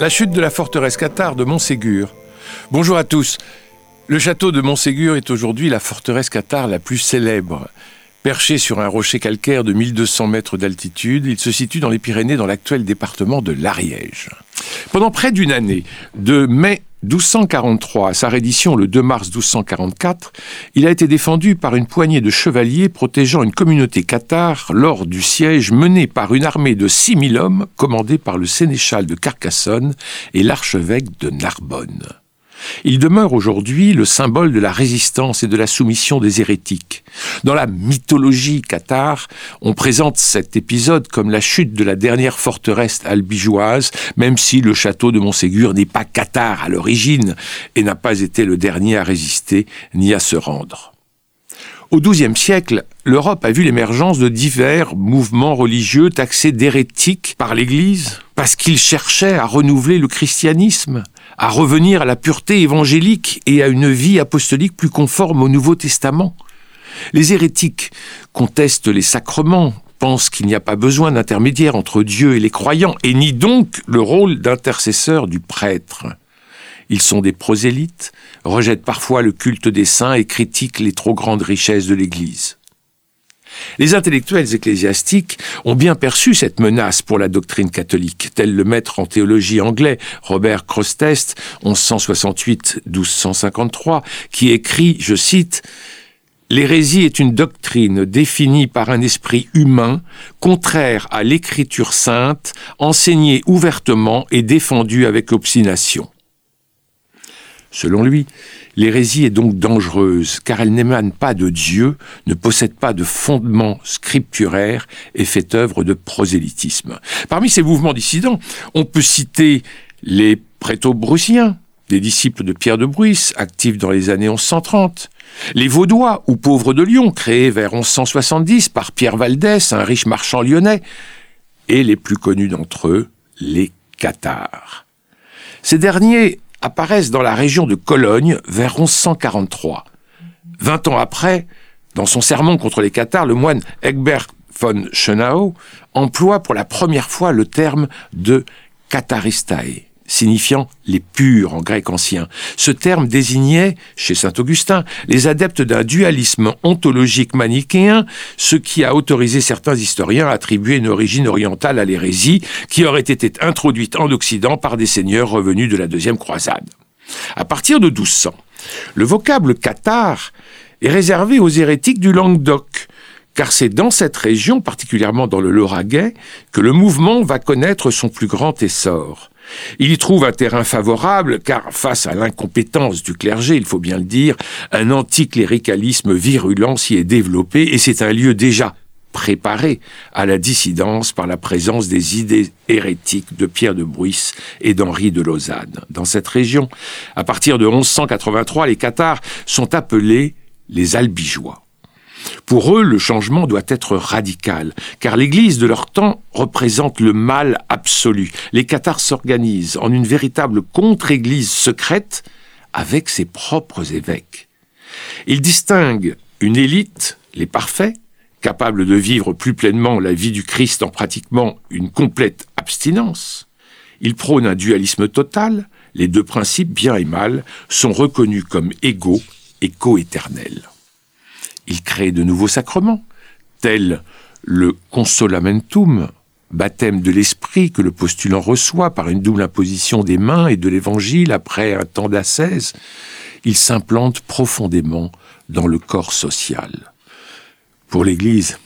La chute de la forteresse cathare de Montségur. Bonjour à tous. Le château de Montségur est aujourd'hui la forteresse cathare la plus célèbre. Perché sur un rocher calcaire de 1200 mètres d'altitude, il se situe dans les Pyrénées dans l'actuel département de l'Ariège. Pendant près d'une année, de mai 1243 à sa reddition le 2 mars 1244, il a été défendu par une poignée de chevaliers protégeant une communauté cathare lors du siège mené par une armée de 6000 hommes commandée par le sénéchal de Carcassonne et l'archevêque de Narbonne. Il demeure aujourd'hui le symbole de la résistance et de la soumission des hérétiques. Dans la mythologie cathare, on présente cet épisode comme la chute de la dernière forteresse albigeoise, même si le château de Montségur n'est pas cathare à l'origine et n'a pas été le dernier à résister ni à se rendre. Au XIIe siècle, l'Europe a vu l'émergence de divers mouvements religieux taxés d'hérétiques par l'Église parce qu'ils cherchaient à renouveler le christianisme, à revenir à la pureté évangélique et à une vie apostolique plus conforme au Nouveau Testament. Les hérétiques contestent les sacrements, pensent qu'il n'y a pas besoin d'intermédiaire entre Dieu et les croyants, et nient donc le rôle d'intercesseur du prêtre. Ils sont des prosélytes, rejettent parfois le culte des saints et critiquent les trop grandes richesses de l'Église. Les intellectuels ecclésiastiques ont bien perçu cette menace pour la doctrine catholique, tel le maître en théologie anglais Robert Crostest, 1168-1253, qui écrit, je cite, L'hérésie est une doctrine définie par un esprit humain, contraire à l'écriture sainte, enseignée ouvertement et défendue avec obstination. Selon lui, l'hérésie est donc dangereuse car elle n'émane pas de Dieu, ne possède pas de fondement scripturaire et fait œuvre de prosélytisme. Parmi ces mouvements dissidents, on peut citer les préto-brussiens, des disciples de Pierre de Bruys, actifs dans les années 1130, les Vaudois ou pauvres de Lyon, créés vers 1170 par Pierre Valdès, un riche marchand lyonnais, et les plus connus d'entre eux, les cathares. Ces derniers apparaissent dans la région de Cologne vers 1143. Vingt ans après, dans son sermon contre les Cathares, le moine Egbert von Schönau emploie pour la première fois le terme de katharistae signifiant les purs en grec ancien. Ce terme désignait, chez saint Augustin, les adeptes d'un dualisme ontologique manichéen, ce qui a autorisé certains historiens à attribuer une origine orientale à l'hérésie, qui aurait été introduite en Occident par des seigneurs revenus de la deuxième croisade. À partir de 1200, le vocable cathare est réservé aux hérétiques du Languedoc, car c'est dans cette région, particulièrement dans le Lauragais, que le mouvement va connaître son plus grand essor. Il y trouve un terrain favorable, car face à l'incompétence du clergé, il faut bien le dire, un anticléricalisme virulent s'y est développé, et c'est un lieu déjà préparé à la dissidence par la présence des idées hérétiques de Pierre de Bruys et d'Henri de Lausanne. Dans cette région, à partir de 1183, les Cathares sont appelés les Albigeois. Pour eux, le changement doit être radical, car l'Église de leur temps représente le mal absolu. Les cathares s'organisent en une véritable contre-Église secrète avec ses propres évêques. Ils distinguent une élite, les parfaits, capables de vivre plus pleinement la vie du Christ en pratiquement une complète abstinence. Ils prônent un dualisme total, les deux principes, bien et mal, sont reconnus comme égaux et coéternels. Il crée de nouveaux sacrements, tels le consolamentum, baptême de l'esprit que le postulant reçoit par une double imposition des mains et de l'évangile après un temps d'ascèse. Il s'implante profondément dans le corps social. Pour l'Église,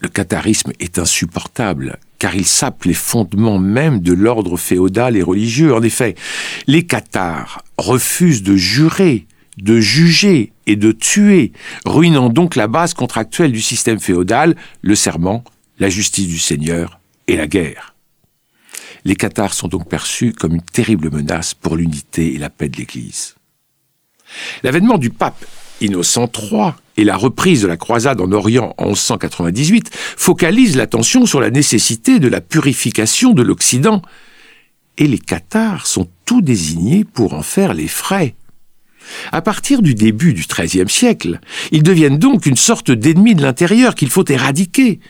le catharisme est insupportable, car il sape les fondements même de l'ordre féodal et religieux. En effet, les cathares refusent de jurer de juger et de tuer, ruinant donc la base contractuelle du système féodal, le serment, la justice du Seigneur et la guerre. Les cathares sont donc perçus comme une terrible menace pour l'unité et la paix de l'Église. L'avènement du pape Innocent III et la reprise de la croisade en Orient en 1198 focalisent l'attention sur la nécessité de la purification de l'Occident, et les cathares sont tout désignés pour en faire les frais. À partir du début du XIIIe siècle, ils deviennent donc une sorte d'ennemi de l'intérieur qu'il faut éradiquer.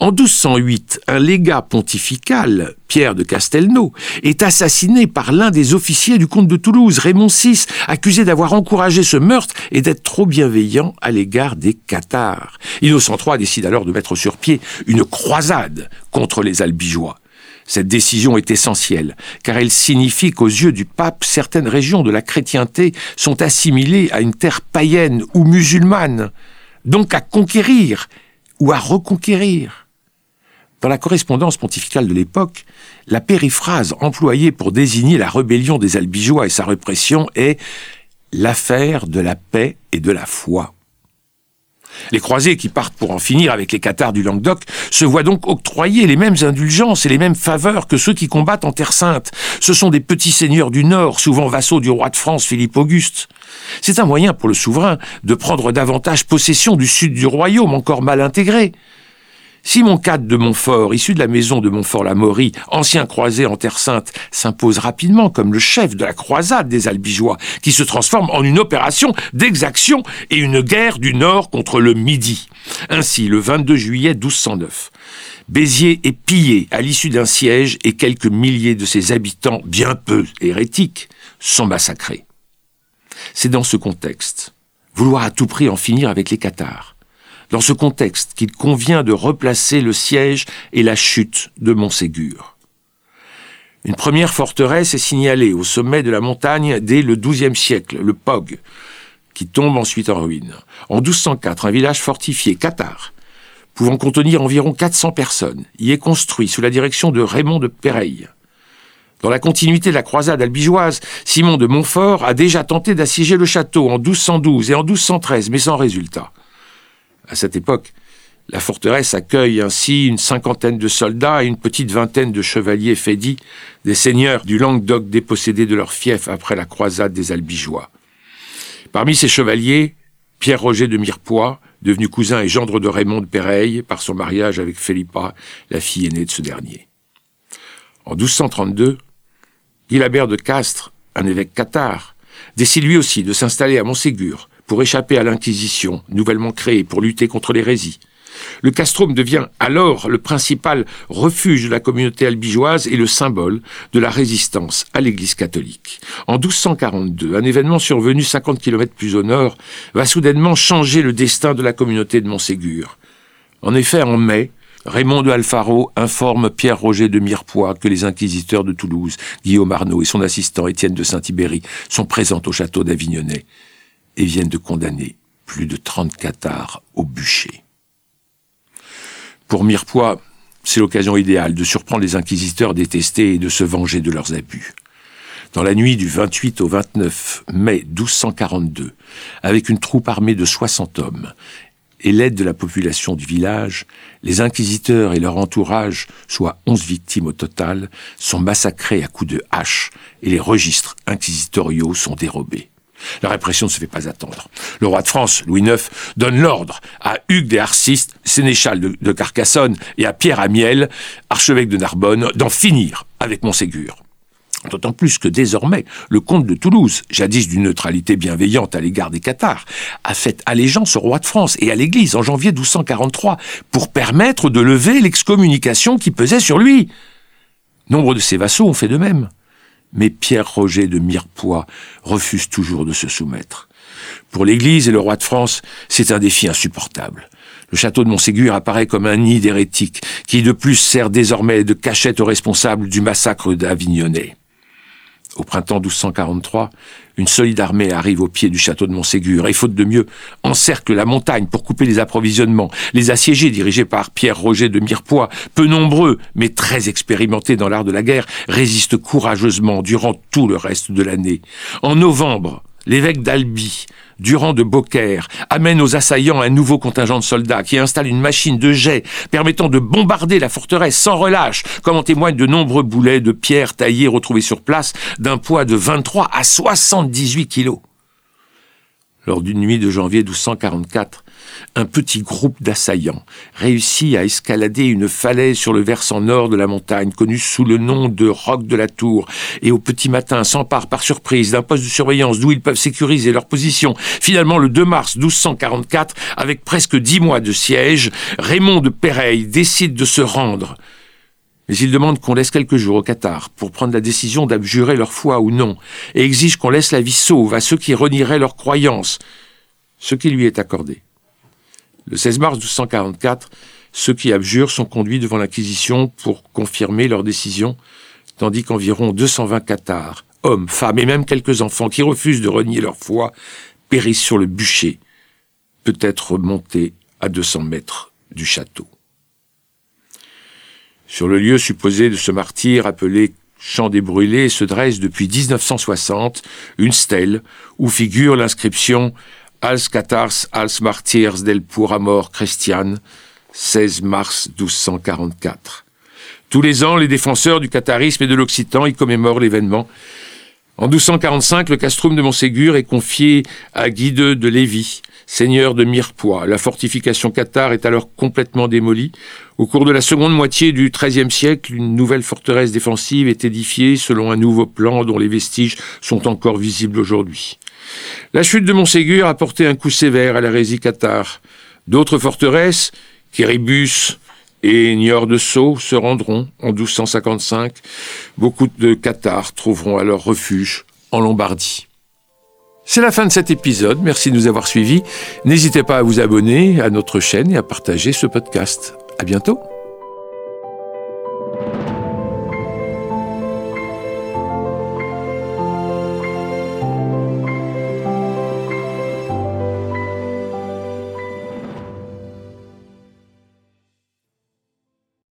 En 1208, un légat pontifical, Pierre de Castelnau, est assassiné par l'un des officiers du comte de Toulouse, Raymond VI, accusé d'avoir encouragé ce meurtre et d'être trop bienveillant à l'égard des Cathares. Innocent III décide alors de mettre sur pied une croisade contre les Albigeois. Cette décision est essentielle, car elle signifie qu'aux yeux du pape, certaines régions de la chrétienté sont assimilées à une terre païenne ou musulmane, donc à conquérir ou à reconquérir. Dans la correspondance pontificale de l'époque, la périphrase employée pour désigner la rébellion des Albigeois et sa répression est l'affaire de la paix et de la foi. Les croisés qui partent pour en finir avec les cathares du Languedoc se voient donc octroyer les mêmes indulgences et les mêmes faveurs que ceux qui combattent en Terre Sainte. Ce sont des petits seigneurs du Nord, souvent vassaux du roi de France Philippe Auguste. C'est un moyen pour le souverain de prendre davantage possession du sud du royaume encore mal intégré. Simon IV de Montfort, issu de la maison de Montfort-la-Maurie, ancien croisé en Terre Sainte, s'impose rapidement comme le chef de la croisade des Albigeois, qui se transforme en une opération d'exaction et une guerre du Nord contre le Midi. Ainsi, le 22 juillet 1209, Béziers est pillé à l'issue d'un siège et quelques milliers de ses habitants, bien peu hérétiques, sont massacrés. C'est dans ce contexte, vouloir à tout prix en finir avec les Cathares, dans ce contexte qu'il convient de replacer le siège et la chute de Montségur. Une première forteresse est signalée au sommet de la montagne dès le XIIe siècle, le Pog, qui tombe ensuite en ruine. En 1204, un village fortifié, Qatar, pouvant contenir environ 400 personnes, y est construit sous la direction de Raymond de Péreille. Dans la continuité de la croisade albigeoise, Simon de Montfort a déjà tenté d'assiéger le château en 1212 et en 1213, mais sans résultat. À cette époque, la forteresse accueille ainsi une cinquantaine de soldats et une petite vingtaine de chevaliers fédis, des seigneurs du Languedoc dépossédés de leur fief après la croisade des Albigeois. Parmi ces chevaliers, Pierre-Roger de Mirepoix, devenu cousin et gendre de Raymond de Péreille par son mariage avec Philippa, la fille aînée de ce dernier. En 1232, Guilabert de Castres, un évêque cathare, décide lui aussi de s'installer à Montségur, pour échapper à l'Inquisition, nouvellement créée pour lutter contre l'hérésie. Le castrum devient alors le principal refuge de la communauté albigeoise et le symbole de la résistance à l'Église catholique. En 1242, un événement survenu 50 km plus au nord va soudainement changer le destin de la communauté de Montségur. En effet, en mai, Raymond de Alfaro informe Pierre-Roger de Mirepoix que les inquisiteurs de Toulouse, Guillaume Arnaud et son assistant Étienne de Saint-Ibéry, sont présents au château d'Avignonnet et viennent de condamner plus de 30 cathares au bûcher. Pour Mirepoix, c'est l'occasion idéale de surprendre les inquisiteurs détestés et de se venger de leurs abus. Dans la nuit du 28 au 29 mai 1242, avec une troupe armée de 60 hommes et l'aide de la population du village, les inquisiteurs et leur entourage, soit 11 victimes au total, sont massacrés à coups de hache et les registres inquisitoriaux sont dérobés. La répression ne se fait pas attendre. Le roi de France, Louis IX, donne l'ordre à Hugues des Arcistes, sénéchal de, Carcassonne, et à Pierre Amiel, archevêque de Narbonne, d'en finir avec Montségur. D'autant plus que désormais, le comte de Toulouse, jadis d'une neutralité bienveillante à l'égard des Cathares, a fait allégeance au roi de France et à l'Église en janvier 1243 pour permettre de lever l'excommunication qui pesait sur lui. Nombre de ses vassaux ont fait de même mais Pierre-Roger de Mirepoix refuse toujours de se soumettre. Pour l'Église et le roi de France, c'est un défi insupportable. Le château de Montségur apparaît comme un nid d'hérétiques, qui de plus sert désormais de cachette aux responsables du massacre d'Avignonnet. Au printemps 1243, une solide armée arrive au pied du château de Montségur et, faute de mieux, encercle la montagne pour couper les approvisionnements. Les assiégés, dirigés par Pierre-Roger de Mirepoix, peu nombreux mais très expérimentés dans l'art de la guerre, résistent courageusement durant tout le reste de l'année. En novembre, l'évêque d'Albi Durand de Beaucaire amène aux assaillants un nouveau contingent de soldats qui installe une machine de jet permettant de bombarder la forteresse sans relâche, comme en témoignent de nombreux boulets de pierre taillés retrouvés sur place d'un poids de 23 à 78 kilos. Lors d'une nuit de janvier 1244, un petit groupe d'assaillants réussit à escalader une falaise sur le versant nord de la montagne, connue sous le nom de Roc de la Tour, et au petit matin s'emparent par surprise d'un poste de surveillance d'où ils peuvent sécuriser leur position. Finalement, le 2 mars 1244, avec presque dix mois de siège, Raymond de Péreille décide de se rendre mais il demande qu'on laisse quelques jours au Qatar pour prendre la décision d'abjurer leur foi ou non, et exige qu'on laisse la vie sauve à ceux qui renieraient leurs croyances, ce qui lui est accordé. Le 16 mars 1244, ceux qui abjurent sont conduits devant l'Inquisition pour confirmer leur décision, tandis qu'environ 220 Qatars, hommes, femmes et même quelques enfants qui refusent de renier leur foi, périssent sur le bûcher, peut-être montés à 200 mètres du château. Sur le lieu supposé de ce martyr appelé Champ des Brûlés se dresse depuis 1960 une stèle où figure l'inscription Als Catars als Martyrs del Pur Amor Christian, 16 mars 1244. Tous les ans, les défenseurs du catharisme et de l'occitan y commémorent l'événement. En 1245, le castrum de Montségur est confié à Guide de Lévis, seigneur de Mirepoix. La fortification cathare est alors complètement démolie. Au cours de la seconde moitié du XIIIe siècle, une nouvelle forteresse défensive est édifiée selon un nouveau plan dont les vestiges sont encore visibles aujourd'hui. La chute de Montségur a porté un coup sévère à l'hérésie cathare. D'autres forteresses, Kéribus et Niort de Sceaux, se rendront en 1255. Beaucoup de cathares trouveront alors refuge en Lombardie. C'est la fin de cet épisode. Merci de nous avoir suivis. N'hésitez pas à vous abonner à notre chaîne et à partager ce podcast. À bientôt.